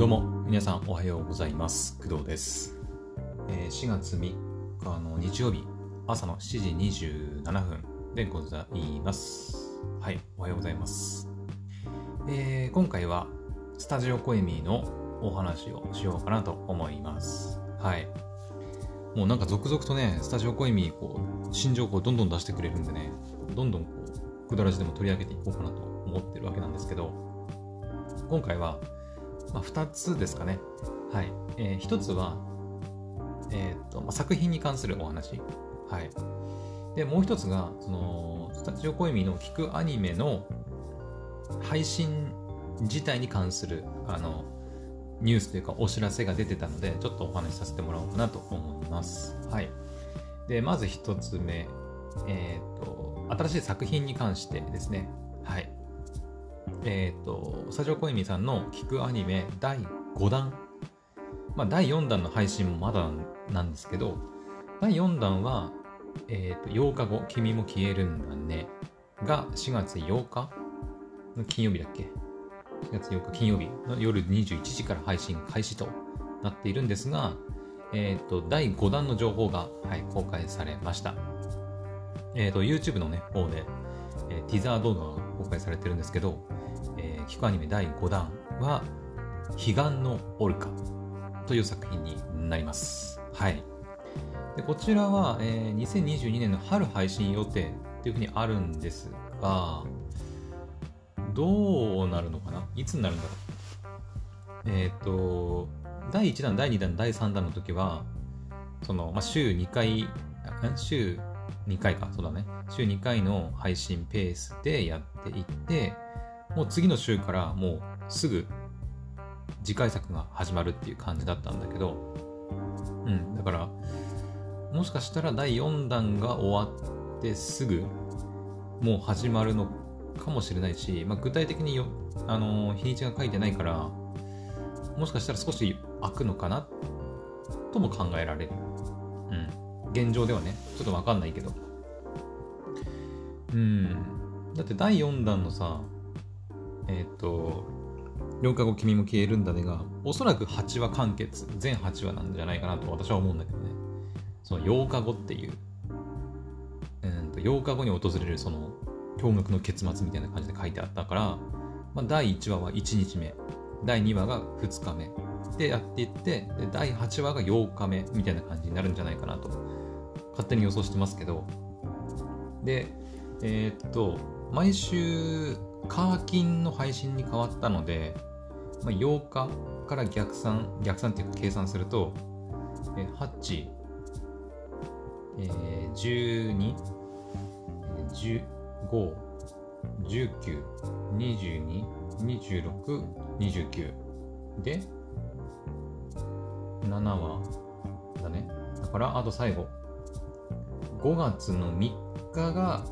どうも皆さんおはようございます。工藤です、えー4月3日の日曜日朝の7時27分でございます。はいおはようございます、えー今回はスタジオコエミーのお話をしようかなと思います。はい。もうなんか続々とねスタジオコエミーこう新情報をどんどん出してくれるんでねどんどんこうくだらじでも取り上げていこうかなと思ってるわけなんですけど今回はまあ、2つですかね。はい。えー、1つは、えーっとまあ、作品に関するお話。はい。で、もう1つが、その、スタジオコエミの聞くアニメの配信自体に関する、あの、ニュースというかお知らせが出てたので、ちょっとお話しさせてもらおうかなと思います。はい。で、まず1つ目、えーっと、新しい作品に関してですね。はい。えっ、と、スタジオコエミさんの聞くアニメ第5弾。まあ、第4弾の配信もまだなんですけど、第4弾は、えっ、と、8日後、君も消えるんだね。が4月8日？の金曜日だっけ ?4 月8日金曜日の夜21時から配信開始となっているんですが、えっ、と、第5弾の情報が、はい、公開されました。えっ、と、YouTube のね、方で、えーティザー動画が公開されてるんですけど、えー、聞くアニメ第5弾は、彼岸のオルカという作品になります。はい。でこちらは、えー2022年の春配信予定っていうふうにあるんですが、どうなるのかな？いつになるんだろう？えっ、と、第1弾、第2弾、第3弾の時は、その、まあ、週2回、週2回か、そうだね。週2回の配信ペースでやっていって、もう次の週からもうすぐ次回作が始まるっていう感じだったんだけど、うん、だから、もしかしたら第4弾が終わってすぐもう始まるのかもしれないし、まあ、具体的によ、あのー日にちが書いてないから、もしかしたら少し空くのかなとも考えられる。うん。現状ではね、ちょっとわかんないけど。うん。だって第4弾のさ、えっ、と、8日後君も消えるんだねが、おそらく8話完結、全8話なんじゃないかなと私は思うんだけどね。その8日後っていう、うんと8日後に訪れるその驚愕の結末みたいな感じで書いてあったから、まあ、第1話は1日目、第2話が2日目でやっていって、で第8話が8日目みたいな感じになるんじゃないかなと、勝手に予想してますけど、で、えーっと、毎週、カーキンの配信に変わったので、まあ、8日から逆算、逆算っていうか計算すると、え8、えー、12、15、19、22、26、29で、7話だね。だから、あと最後、5月の3日が、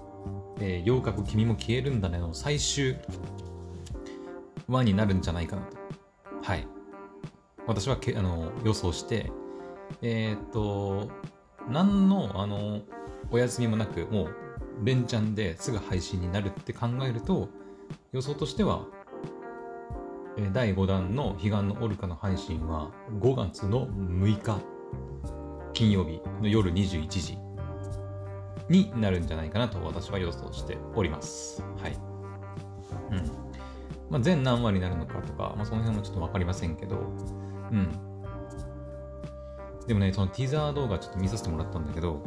えー、8日後君も消えるんだねの最終話になるんじゃないかなと。はい。私はけあの予想して、えーっと、何のあのお休みもなく、もう連チャンですぐ配信になるって考えると、予想としては、えー第5弾の彼岸のオルカの配信は5月の6日金曜日の夜21時になるんじゃないかなと私は予想しております。はい。うん。まあ、全何話になるのかとか、まあ、その辺もちょっとわかりませんけど、うん。でもね、そのティザー動画ちょっと見させてもらったんだけど、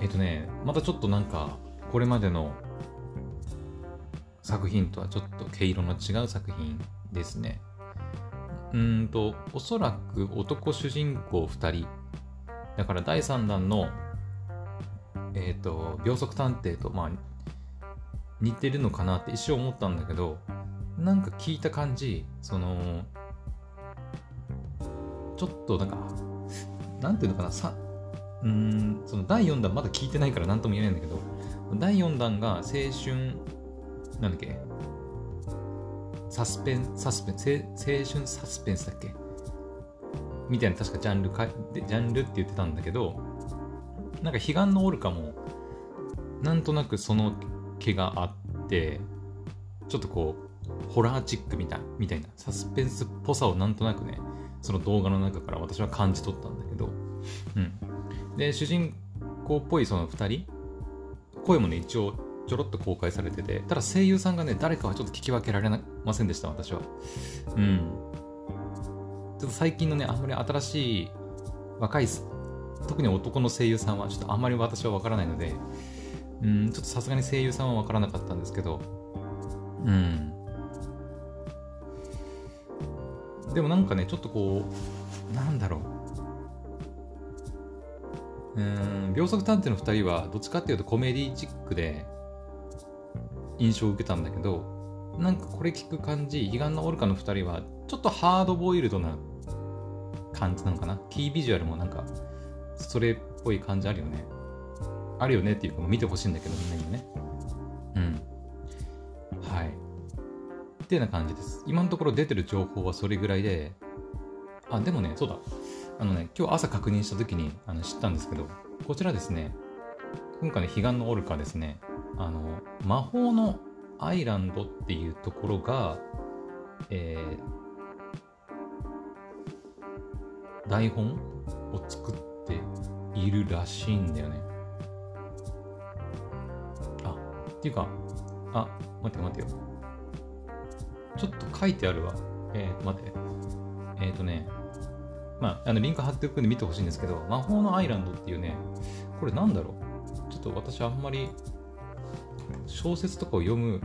えっ、とね、またちょっとなんか、これまでの作品とはちょっと毛色の違う作品ですね。うーんと、おそらく男主人公2人。だから第3弾の、えっ、と、秒速探偵と、まあ、似てるのかなって一瞬思ったんだけど、なんか聞いた感じ、その、ちょっとなんか、なんていうのかな、さ、うん、その第4弾まだ聞いてないから何とも言えないんだけど、第4弾が青春、なんだっけ、サスペン、サスペン、青春サスペンスだっけ？みたいな確かジャンルか、ジャンルって言ってたんだけど、なんか彼岸のオルカも、なんとなくその気があって、ちょっとこう、ホラーチックみたいみたいなサスペンスっぽさをなんとなくねその動画の中から私は感じ取ったんだけど、うん、で主人公っぽいその2人声もね一応ちょろっと公開されててただ声優さんがね誰かはちょっと聞き分けられませんでした私は。うん。ちょっと最近のねあんまり新しい若い特に男の声優さんはちょっとあんまり私は分からないのでうんちょっとさすがに声優さんは分からなかったんですけど。うん。でもなんかねちょっとこうなんだろう。うん秒速探偵の2人はどっちかっていうとコメディチックで印象を受けたんだけどなんかこれ聞く感じ悲願のオルカの2人はちょっとハードボイルドな感じなのかな？キービジュアルもなんかそれっぽい感じあるよね。あるよねっていうか見てほしいんだけどみんなにね。うん。はい。っていうような感じです。今のところ出てる情報はそれぐらいであでもねそうだ。あのね今日朝確認した時にあの知ったんですけどこちらですね。今回の彼岸のオルカですね。あの魔法のアイランドっていうところが、えー、台本を作っているらしいんだよね。あ、っていうか、あ、待って待ってよ。ちょっと書いてあるわ。えー、待って。えっ、ー、とね、まあ、あのリンク貼っておくんで見てほしいんですけど、魔法のアイランドっていうね、これなんだろう？ちょっと私あんまり小説とかを読む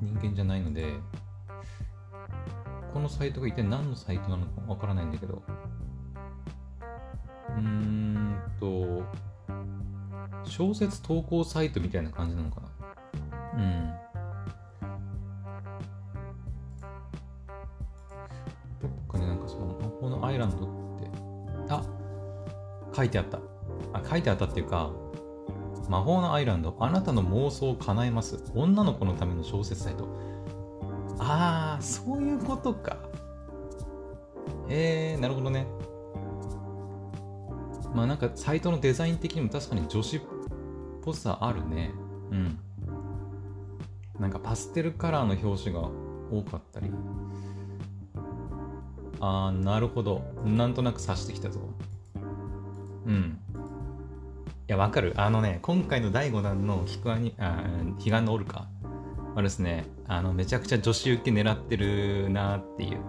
人間じゃないので、このサイトが一体何のサイトなのかわからないんだけど、うんと、小説投稿サイトみたいな感じなのかな？うん。どっかになんかその魔法のアイランドって、あ書いてあった。あ、書いてあったっていうか、魔法のアイランド、あなたの妄想を叶えます。女の子のための小説サイト。ああ、そういうことか。えー、なるほどね。まあなんかサイトのデザイン的にも確かに女子っぽさあるね。うん。なんかパステルカラーの表紙が多かったり。ああ、なるほど。なんとなく察してきたぞ。うん。いや、わかる。あのね、今回の第5弾のヒクアニ、あ、彼岸のオルカはですね、あの、めちゃくちゃ女子受け狙ってるなっていう。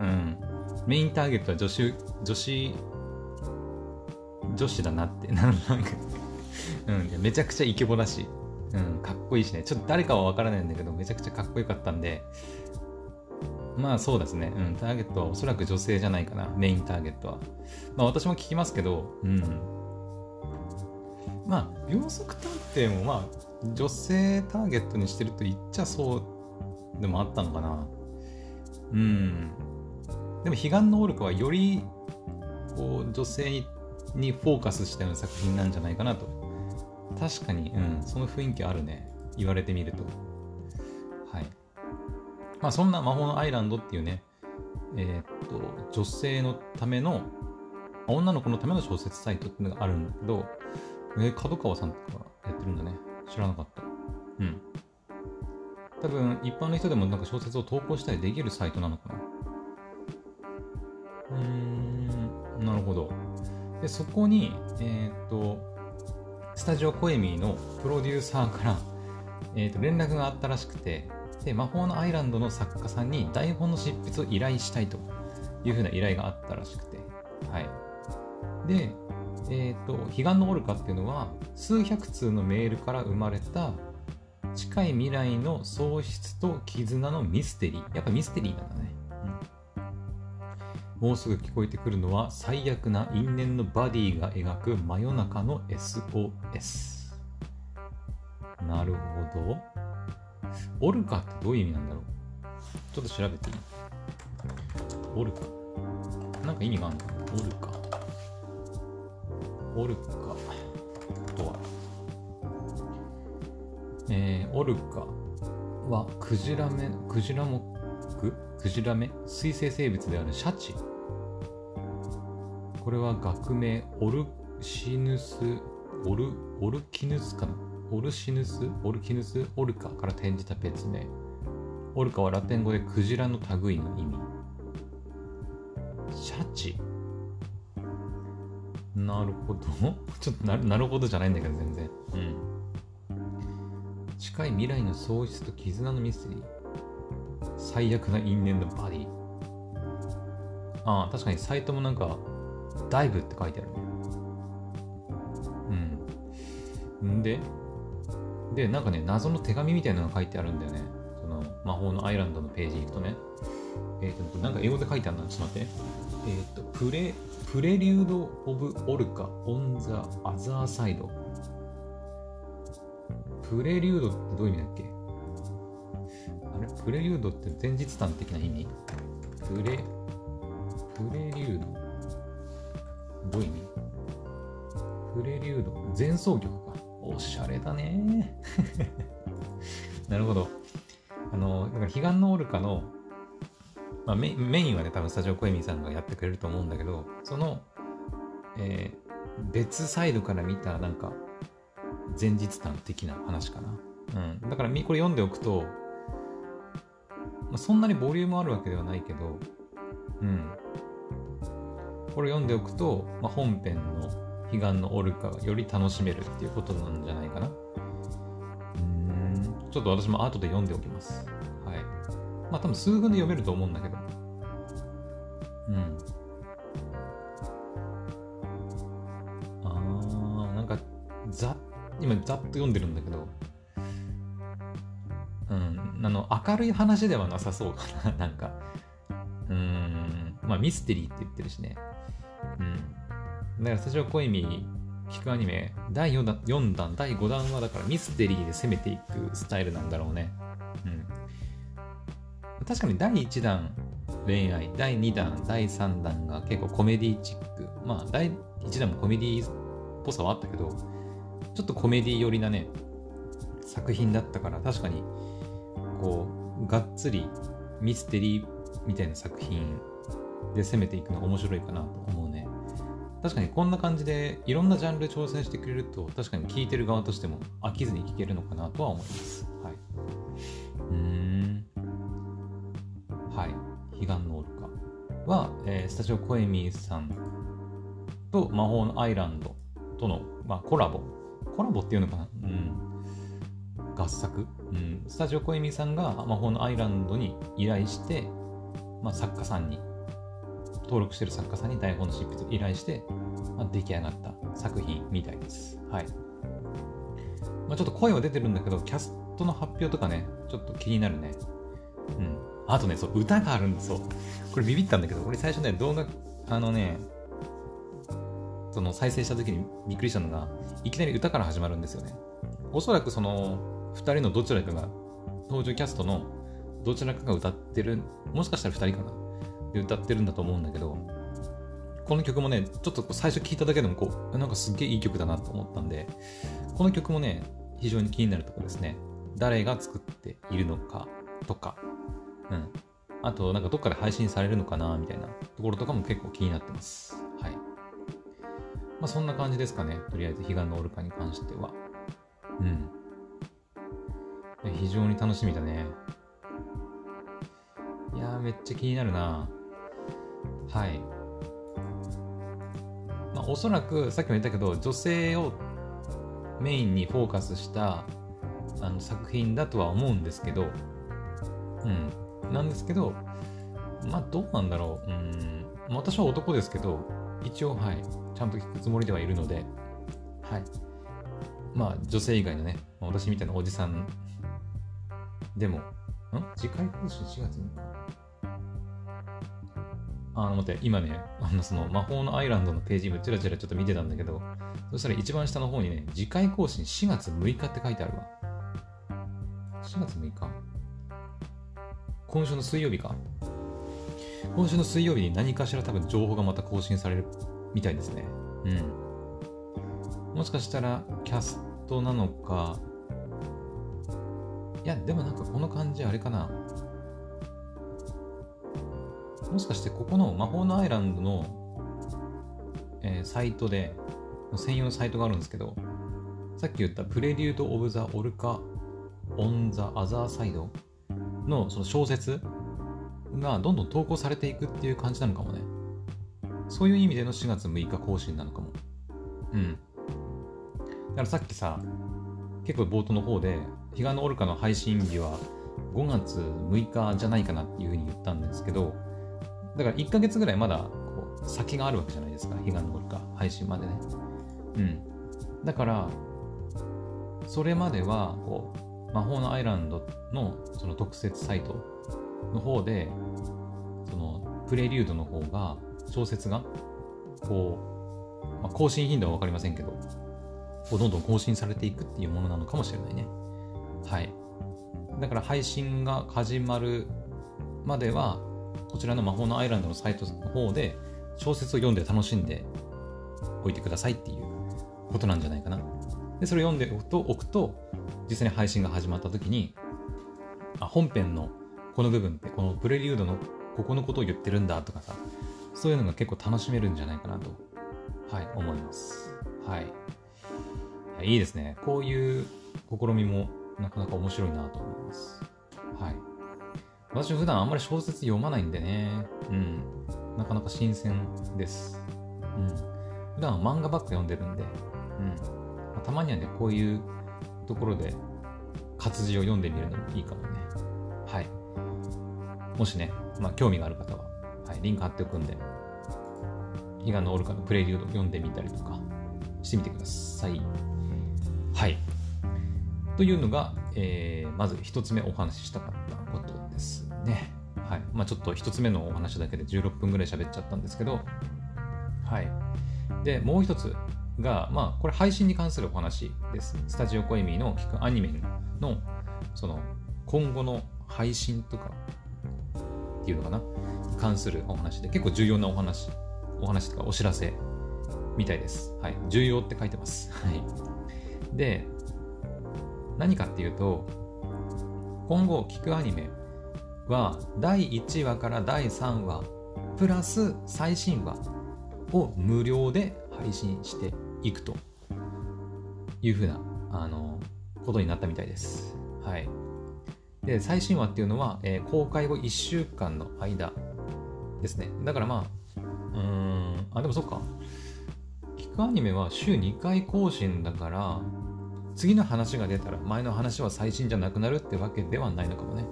うん。メインターゲットは女子、女子、女子だなって。なんかうん、めちゃくちゃイケボだし、うん、かっこいいしね。ちょっと誰かはわからないんだけど、めちゃくちゃかっこよかったんで、まあそうですね。うん、ターゲットはおそらく女性じゃないかな。メインターゲットは。まあ私も聞きますけど、うん。まあ、秒速探偵もまあ、女性ターゲットにしてると言っちゃそうでもあったのかな。うん。でも、彼岸のオルカはより、こう、女性ににフォーカスしたような作品なんじゃないかなと。確かに、うん、その雰囲気あるね。言われてみると。はい。まあ、そんな魔法のアイランドっていうね、えー、っと、女性のための、女の子のための小説サイトっていうのがあるんだけど、えー、角川さんとかやってるんだね。知らなかった。うん。多分、一般の人でもなんか小説を投稿したりできるサイトなのかな。うーん、なるほど。で、そこに、えっ、と、スタジオコエミーのプロデューサーから、えっ、と、連絡があったらしくて、で、魔法のアイランドの作家さんに台本の執筆を依頼したいというふうな依頼があったらしくて、はい。で、えっ、と、彼岸のオルカっていうのは、数百通のメールから生まれた近い未来の喪失と絆のミステリー。やっぱミステリーなんだね。うん、もうすぐ聞こえてくるのは最悪な因縁のバディが描く真夜中の SOS。なるほど。オルカってどういう意味なんだろう？ちょっと調べていいオルカ。なんか意味があるの？かなオルカ。オルカとは、えー、オルカはクジラ目、クジラ目、クジラ目、水生生物であるシャチ。これは学名オルシヌス、オル、オルキヌスかな？オルシヌス、オルキヌス、オルカから転じた別名。オルカはラテン語でクジラの類の意味。シャチ？なるほど。ちょっとななるほどじゃないんだけど、全然。うん。近い未来の喪失と絆のミステリー。最悪な因縁のバディ。ああ、確かにサイトもなんか、ダイブって書いてあるね。うん。んで、で、なんかね、謎の手紙みたいなのが書いてあるんだよね。その、魔法のアイランドのページに行くとね。えっ、ー、と、なんか英語で書いてあるな。ちょっと待って。えっ、ー、と、プレ、プレリュード・オブ・オルカ・オン・ザ・アザーサイド。プレリュードってどういう意味だっけ？プレリュードって前日談的な意味？プレ、プレリュード？どういう意味？プレリュード？前奏曲か。おしゃれだね なるほど。あの、だから、彼岸のオルカのまあメ、メインはね、多分スタジオコエミさんがやってくれると思うんだけど、その、えー、別サイドから見た、なんか、前日談的な話かな。うん。だから、これ読んでおくと、そんなにボリュームあるわけではないけど、うん。これ読んでおくと、まあ、本編の彼岸のオルカがより楽しめるっていうことなんじゃないかな。うん。ちょっと私も後で読んでおきます。はいまあ多分数分で読めると思うんだけど。うん。あー、なんか、ざ、今ざっと読んでるんだけど、あの、明るい話ではなさそうかな、なんか。うん、まあミステリーって言ってるしね。うん。だからスタジオコイミ聞くアニメ、第4弾、4弾、第5弾はだからミステリーで攻めていくスタイルなんだろうね。うん。確かに第1弾恋愛、第2弾、第3弾が結構コメディチック。まあ、第1弾もコメディっぽさはあったけど、ちょっとコメディ寄りなね、作品だったから、確かに、こう、がっつりミステリーみたいな作品で攻めていくのが面白いかなと思うね。確かにこんな感じでいろんなジャンル挑戦してくれると、確かに聴いてる側としても飽きずに聴けるのかなとは思います。はい。うん。はい、彼岸のオルカは、えー、スタジオコエミーさんと魔法のアイランドとの、まあ、コラボ。コラボっていうのかな。合作、うん。スタジオコエミーさんが魔法のアイランドに依頼して、まあ、作家さんに、登録してる作家さんに台本の執筆を依頼して、まあ、出来上がった作品みたいです。はい。まあ、ちょっと声は出てるんだけど、キャストの発表とかね、ちょっと気になるね。うん。あとね、そう、歌があるんですよ。これビビったんだけど、これ最初ね、動画、あのね、その再生した時にびっくりしたのが、いきなり歌から始まるんですよね。おそらくその、2人のどちらかが、登場キャストのどちらかが歌ってる、もしかしたら2人かなで歌ってるんだと思うんだけど、この曲もね、ちょっと最初聴いただけでもこう、なんかすっげえいい曲だなと思ったんで、この曲もね、非常に気になるとこですね。誰が作っているのかとか、うん。あと、なんかどっかで配信されるのかなみたいなところとかも結構気になってます。はい。まあそんな感じですかね。とりあえず、彼岸のオルカに関しては。うん。非常に楽しみだね。いや、めっちゃ気になるなはい。まあ、おそらく、さっきも言ったけど、女性をメインにフォーカスしたあの作品だとは思うんですけど、うん。なんですけど、まあどうなんだろう。うん、私は男ですけど、一応、はい、ちゃんと聞くつもりではいるので、はい。まあ女性以外のね、私みたいなおじさんでも、ん？次回更新4月に？あの、待って、今ね、あの、その魔法のアイランドのページ今チラチラちょっと見てたんだけど、そしたら一番下の方にね、次回更新4月6日って書いてあるわ。4月6日今週の水曜日か？今週の水曜日に何かしら多分情報がまた更新されるみたいですね。うん。もしかしたらキャストなのか、いや、でもなんかこの感じあれかな。もしかしてここの魔法のアイランドの、えー、サイトで、専用のサイトがあるんですけど、さっき言ったプレリュード・オブ・ザ・オルカ・オン・ザ・アザーサイドのその小説がどんどん投稿されていくっていう感じなのかもね。そういう意味での4月6日更新なのかも。うん。だからさっきさ、結構冒頭の方で、彼岸のオルカの配信日は5月6日じゃないかなっていうふうに言ったんですけど、だから1ヶ月ぐらいまだこう先があるわけじゃないですか、彼岸のオルカ配信までね。うん。だから、それまではこう魔法のアイランドのその特設サイトの方で、そのプレリュードの方が、小説が、こう、まあ、更新頻度は分かりませんけど、どんどん更新されていくっていうものなのかもしれないね。はい。だから配信が始まるまでは、こちらの魔法のアイランドのサイトの方で小説を読んで楽しんでおいてくださいっていうことなんじゃないかな。で、それを読んでおくと、置くと実際に配信が始まった時に、あ、本編のこの部分ってこのプレリュードのここのことを言ってるんだとかさ、そういうのが結構楽しめるんじゃないかなと、はい、思います。はい。いいですね。こういう試みもなかなか面白いなと思います。はい。私普段あんまり小説読まないんでね。うん。なかなか新鮮です。うん。普段は漫画ばっか読んでるんで。うん。まあ、たまにはね、こういうところで活字を読んでみるのもいいかもね。はい。もしね、まあ興味がある方は、はい、リンク貼っておくんで、伊賀のオルカのプレリュード読んでみたりとかしてみてください。はい。というのが、えー、まず一つ目お話ししたかったことですね。はい。まあちょっと一つ目のお話だけで16分ぐらい喋っちゃったんですけど、はい。で、もう一つが、まあこれ配信に関するお話です。スタジオコエミーの聞くアニメの、その、今後の配信とかっていうのかな？関するお話で結構重要なお話、お話とかお知らせみたいです。はい。重要って書いてます。はい。で、何かっていうと、今後聞くアニメは第1話から第3話プラス最新話を無料で配信していくというふうなあのことになったみたいです。はい。で、最新話っていうのは、えー、公開後1週間の間ですね。だからまあ、うん、あ、でもそっか。聞くアニメは週2回更新だから、次の話が出たら前の話は最新じゃなくなるってわけではないのかもね。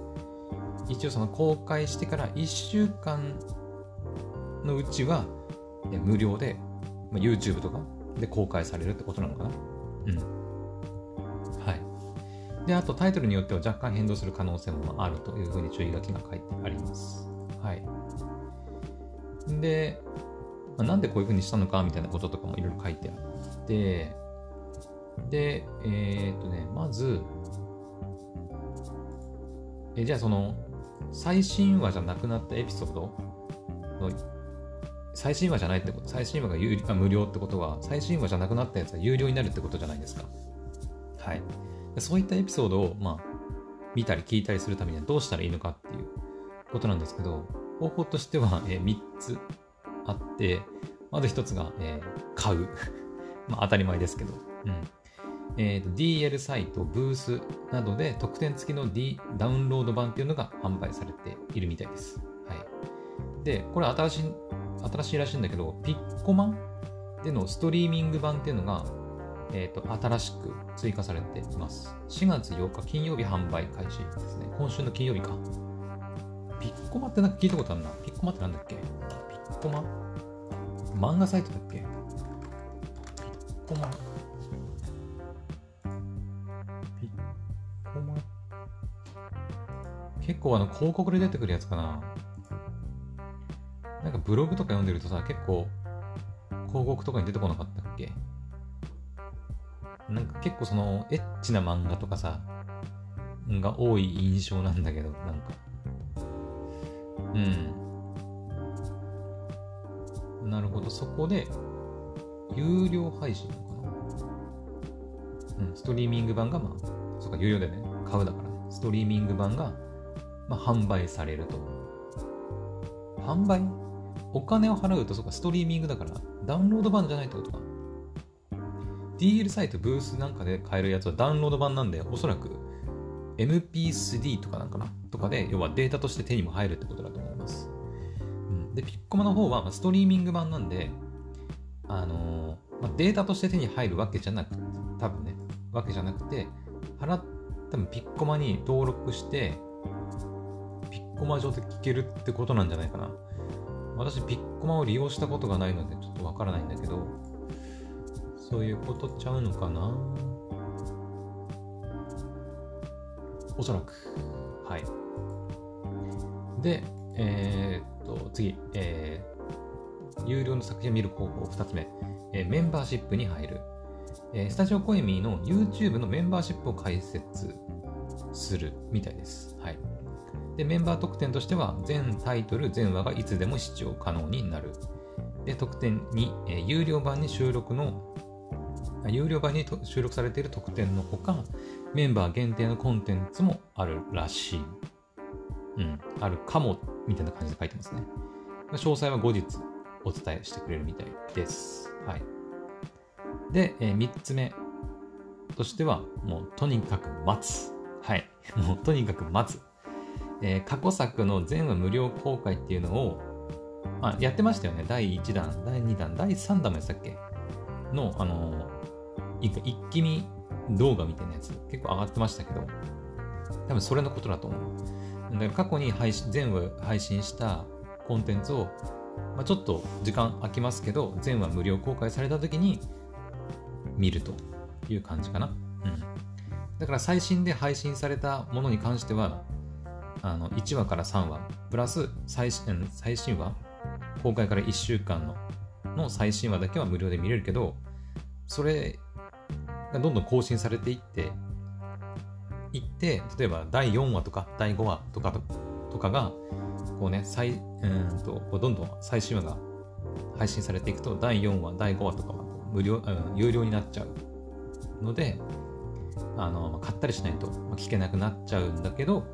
一応その公開してから1週間のうちは無料で、まあ、YouTube とかで公開されるってことなのかな。うん。はい。で、あとタイトルによっては若干変動する可能性もあるというふうに注意書きが書いてあります。はい。で、まあ、なんでこういうふうにしたのかみたいなこととかもいろいろ書いてあって、で、えー、っとね、まず、えじゃあその、最新話じゃなくなったエピソードの、最新話じゃないってこと、最新話が有あ無料ってことは、最新話じゃなくなったやつは有料になるってことじゃないですか。はい。そういったエピソードを、まあ、見たり聞いたりするためにはどうしたらいいのかっていうことなんですけど、方法としては、えー、3つあって、まず1つが、えー、買う。まあ当たり前ですけど。うん。えーと、DL サイト、ブースなどで特典付きの、D、ダウンロード版っていうのが販売されているみたいです。はい。で、これ新しい、新しいらしいんだけど、ピッコマでのストリーミング版っていうのが、えーと、新しく追加されています。4月8日金曜日販売開始ですね。今週の金曜日か。ピッコマってなんか聞いたことあるな。ピッコマってなんだっけ？ピッコマ漫画サイトだっけ？ピッコマ結構あの広告で出てくるやつかな。なんかブログとか読んでるとさ、結構広告とかに出てこなかったっけ？なんか結構そのエッチな漫画とかさ、が多い印象なんだけど、なんか。うん。なるほど、そこで、有料配信かなうん、ストリーミング版がまあ、そっか、有料でね、買うだからね。ストリーミング版がまあ、販売されると。販売？お金を払うと、そっか、ストリーミングだから、ダウンロード版じゃないってことか。DL サイト、ブースなんかで買えるやつはダウンロード版なんで、おそらく、MP3 とかなんかな？とかで、要はデータとして手にも入るってことだと思います。うん、で、ピッコマの方はストリーミング版なんで、あのー、まあ、データとして手に入るわけじゃなくて、多分ね、わけじゃなくて、払っ多分ピッコマに登録して、コマ上で聞けるってことなんじゃないかな。私、ピッコマを利用したことがないので、ちょっとわからないんだけど、そういうことちゃうのかなおそらく。はい。で、えー、っと、次、えー、有料の作品を見る方法、2つ目、えー、メンバーシップに入る。えー、スタジオコエミーの YouTube のメンバーシップを開設するみたいです。はい。で、メンバー特典としては、全タイトル、全話がいつでも視聴可能になる。で、特典に、えー、有料版に収録の、有料版に収録されている特典のほか、メンバー限定のコンテンツもあるらしい。うん、あるかも、みたいな感じで書いてますね。詳細は後日お伝えしてくれるみたいです。はい。で、えー、3つ目としては、もうとにかく待つ。はい。もうとにかく待つ。えー、過去作の全話無料公開っていうのを、まあ、やってましたよね。第1弾、第2弾、第3弾もやったっけ？の、あのー、一気見動画みたいなやつ結構上がってましたけど、多分それのことだと思う。だから過去に配信全話配信したコンテンツを、まあ、ちょっと時間空きますけど、全話無料公開された時に見るという感じかな。うん。だから最新で配信されたものに関しては、あの1話から3話、プラス最新最新話、公開から1週間のの最新話だけは無料で見れるけど、それがどんどん更新されていって、いって、例えば第4話とか第5話とかとかが、こうね、最、うんと、どんどん最新話が配信されていくと、第4話、第5話とかは無料、うん、有料になっちゃうので、あの、買ったりしないと聞けなくなっちゃうんだけど、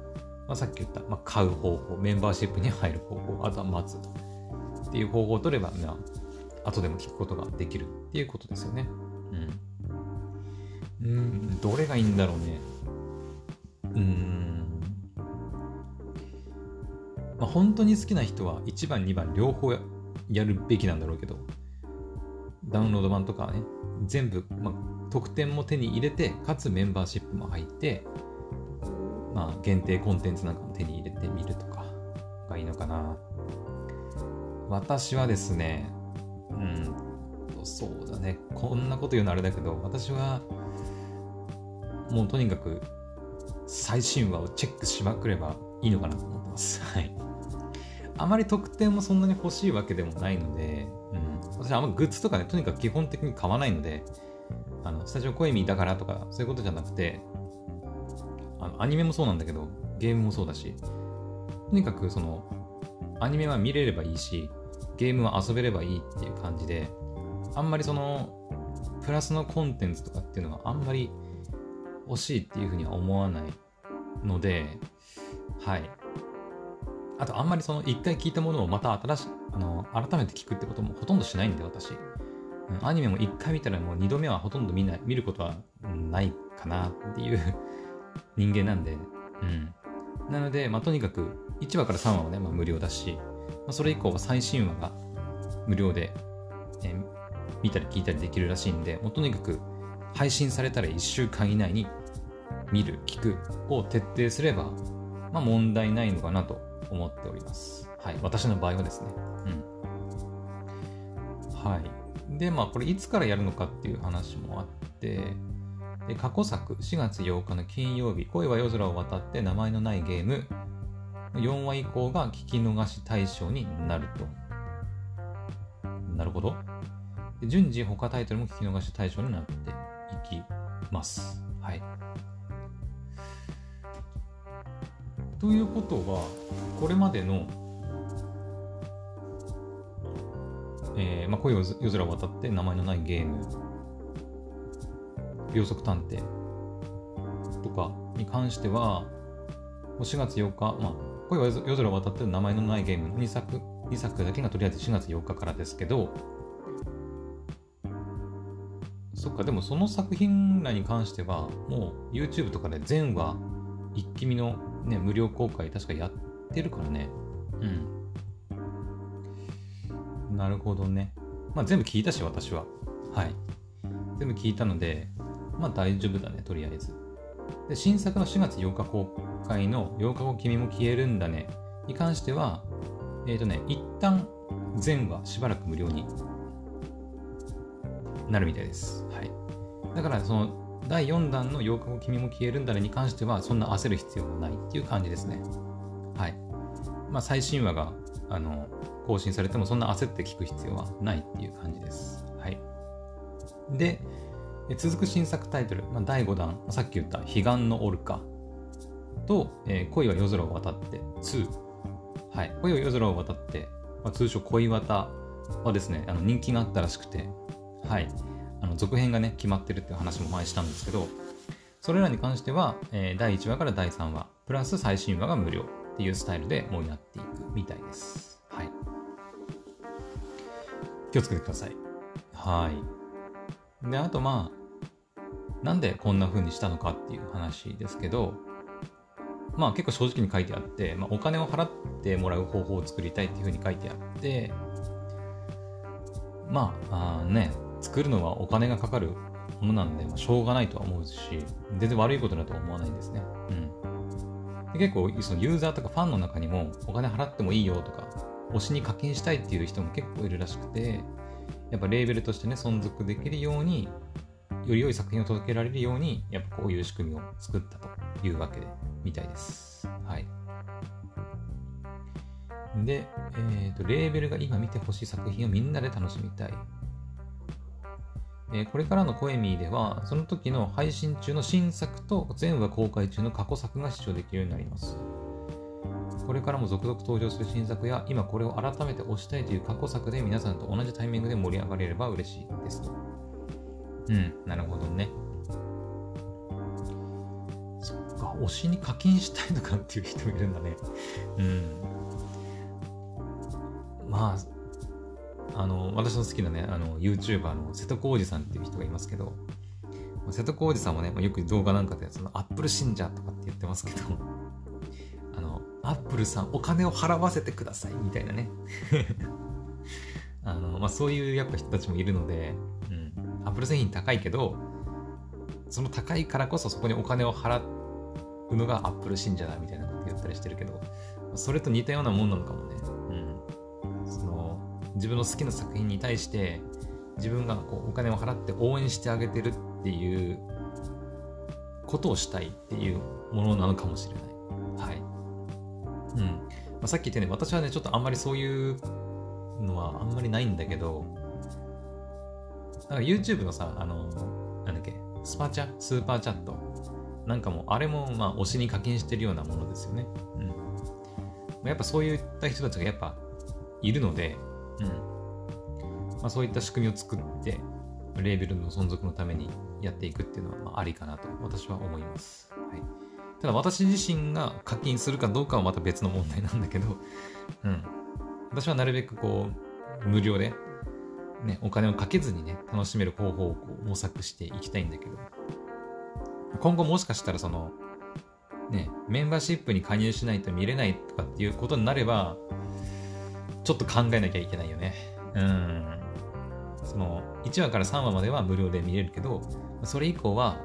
まあ、さっき言った、まあ、買う方法、メンバーシップに入る方法、あとは待つっていう方法を取れば、まあ、後でも聞くことができるっていうことですよね。うん。うん、どれがいいんだろうね。うん。まあ、本当に好きな人は1番、2番両方やるべきなんだろうけど、ダウンロード版とかね、全部、まあ、特典も手に入れて、かつメンバーシップも入って、まあ、限定コンテンツなんかも手に入れてみるとかがいいのかな。私はですね、うん、そうだね、こんなこと言うのあれだけど、私は、もうとにかく最新話をチェックしまくればいいのかなと思ってます。はい。あまり特典もそんなに欲しいわけでもないので、うん、私はあんまグッズとかね、とにかく基本的に買わないので、あの、スタジオコエミだからとか、そういうことじゃなくて、あの、アニメもそうなんだけど、ゲームもそうだし、とにかくその、アニメは見れればいいし、ゲームは遊べればいいっていう感じで、あんまりその、プラスのコンテンツとかっていうのはあんまり欲しいっていうふうには思わないので、はい。あと、あんまりその一回聞いたものをまた新しあの改めて聞くってこともほとんどしないんで、私。アニメも一回見たらもう二度目はほとんど見ない、見ることはないかなっていう人間なんで、うん。なので、まあ、とにかく1話から3話はね、まあ、無料だし、まあ、それ以降は最新話が無料で、えー、見たり聞いたりできるらしいんで、もうとにかく配信されたら1週間以内に見る、聞くを徹底すれば、まあ問題ないのかなと思っております。はい。私の場合はですね。うん。はい。で、まあ、これいつからやるのかっていう話もあって、で過去作、4月8日の金曜日、恋は夜空を渡って名前のないゲーム、4話以降が聞き逃し対象になると。なるほど。順次他タイトルも聞き逃し対象になっていきます。はい。ということは、これまでの、えーまあ、恋を夜空を渡って名前のないゲーム、秒速探偵とかに関しては、4月8日、まあ、恋は夜空を渡って名前のないゲームの2作 ,2 作だけがとりあえず4月8日からですけど、そっか、でもその作品らに関しては、もう YouTube とかで全話一気見の、ね、無料公開確かやってるからね。うん。なるほどね。まあ全部聞いたし、私は。はい。全部聞いたので、まあ大丈夫だね、とりあえず。で、新作の4月8日公開の8日後君も消えるんだねに関しては、えっ、ー、とね、一旦全話しばらく無料になるみたいです。はい。だからその第4弾の8日後君も消えるんだねに関してはそんな焦る必要はないっていう感じですね。はい。まあ最新話があの更新されてもそんな焦って聞く必要はないっていう感じです。はい。で、続く新作タイトル、まあ、第5弾、さっき言った彼岸のオルカと、えー、恋は夜空を渡って2。はい。恋は夜空を渡って、まあ、通称恋渡はですね、あの人気があったらしくて、はい。あの続編がね、決まってるっていう話も前したんですけど、それらに関しては、えー、第1話から第3話、プラス最新話が無料っていうスタイルでもうやっていくみたいです。はい。気をつけてください。はい。で、あとまあ、なんでこんな風にしたのかっていう話ですけど、まあ結構正直に書いてあって、まあ、お金を払ってもらう方法を作りたいっていう風に書いてあって、まあ、あね、作るのはお金がかかるものなんで、まあ、しょうがないとは思うし、全然悪いことだとは思わないんですね。うん。で結構、そのユーザーとかファンの中にも、お金払ってもいいよとか、推しに課金したいっていう人も結構いるらしくて、やっぱレーベルとしてね、存続できるように、より良い作品を届けられるように、やっぱこういう仕組みを作ったというわけで、みたいです。はい。で、えーと、レーベルが今見てほしい作品をみんなで楽しみたい。えー、これからのコエミーでは、その時の配信中の新作と全話公開中の過去作が視聴できるようになります。これからも続々登場する新作や、今これを改めて推したいという過去作で皆さんと同じタイミングで盛り上がれれば嬉しいですと。うん、なるほどね。そっか、推しに課金したいとかっていう人もいるんだね。うん。まあ、あの、私の好きなね、あの、YouTuber の瀬戸康史さんっていう人がいますけど、瀬戸康史さんもね、よく動画なんかで、その、アップル信者とかって言ってますけど、あの、アップルさんお金を払わせてください、みたいなね。あの、まあ、そういうやっぱ人たちもいるので、アップル製品高いけど、その高いからこそそこにお金を払うのがアップル信者だみたいなこと言ったりしてるけど、それと似たようなもんなのかもね。その自分の好きな作品に対して自分がこうお金を払って応援してあげてるっていうことをしたいっていうものなのかもしれない。はい。うん。まあ、さっき言ったように私はね、ちょっとあんまりそういうのはあんまりないんだけど、なんか YouTube のさ、あの、なんだっけ、スパチャスーパーチャット。なんかも、あれもまあ推しに課金してるようなものですよね。うん。やっぱそういった人たちがやっぱいるので、うん。まあ、そういった仕組みを作ってレーベルの存続のためにやっていくっていうのはまあありかなと私は思います、はい、ただ私自身が課金するかどうかはまた別の問題なんだけど、うん、私はなるべくこう無料で、ね、お金をかけずにね楽しめる方法をこう模索していきたいんだけど今後もしかしたらそのね、メンバーシップに加入しないと見れないとかっていうことになれば、ちょっと考えなきゃいけないよね。うん。その、1話から3話までは無料で見れるけど、それ以降は、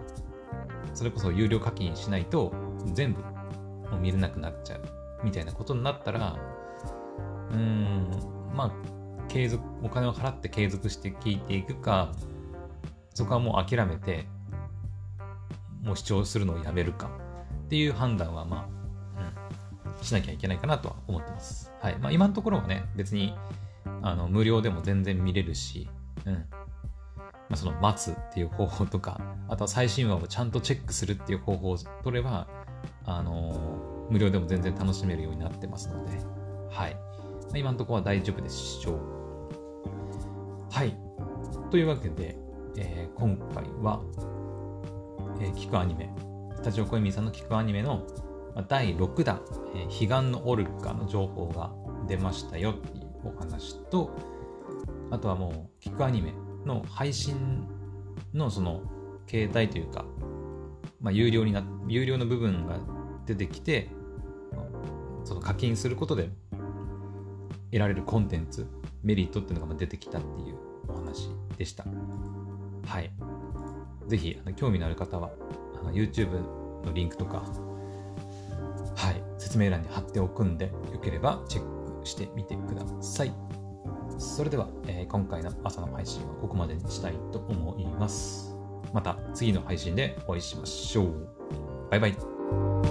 それこそ有料課金しないと、全部もう見れなくなっちゃう。みたいなことになったら、うん、まあ、継続、お金を払って継続して聞いていくか、そこはもう諦めて、もう視聴するのをやめるかっていう判断は、まあ、しなきゃいけないかなとは思ってます。はいまあ、今のところはね、別にあの無料でも全然見れるし、うんまあ、その待つっていう方法とか、あとは最新話をちゃんとチェックするっていう方法を取れば、あのー、無料でも全然楽しめるようになってますので、はい。今のところは大丈夫でしょう。はい。というわけで、えー、今回は、えー、聞くアニメ、スタジオコエミーさんの聞くアニメの第6弾、えー、彼岸のオルカの情報が出ましたよっていうお話と、あとはもう、キックアニメの配信のその、携帯というか、まあ、有料にな、有料の部分が出てきて、その課金することで得られるコンテンツ、メリットっていうのが出てきたっていうでした。はい。ぜひ、あの興味のある方は、あの YouTube のリンクとか、はい、説明欄に貼っておくんで、よければチェックしてみてください。それでは、えー、今回の朝の配信はここまでにしたいと思います。また次の配信でお会いしましょう。バイバイ。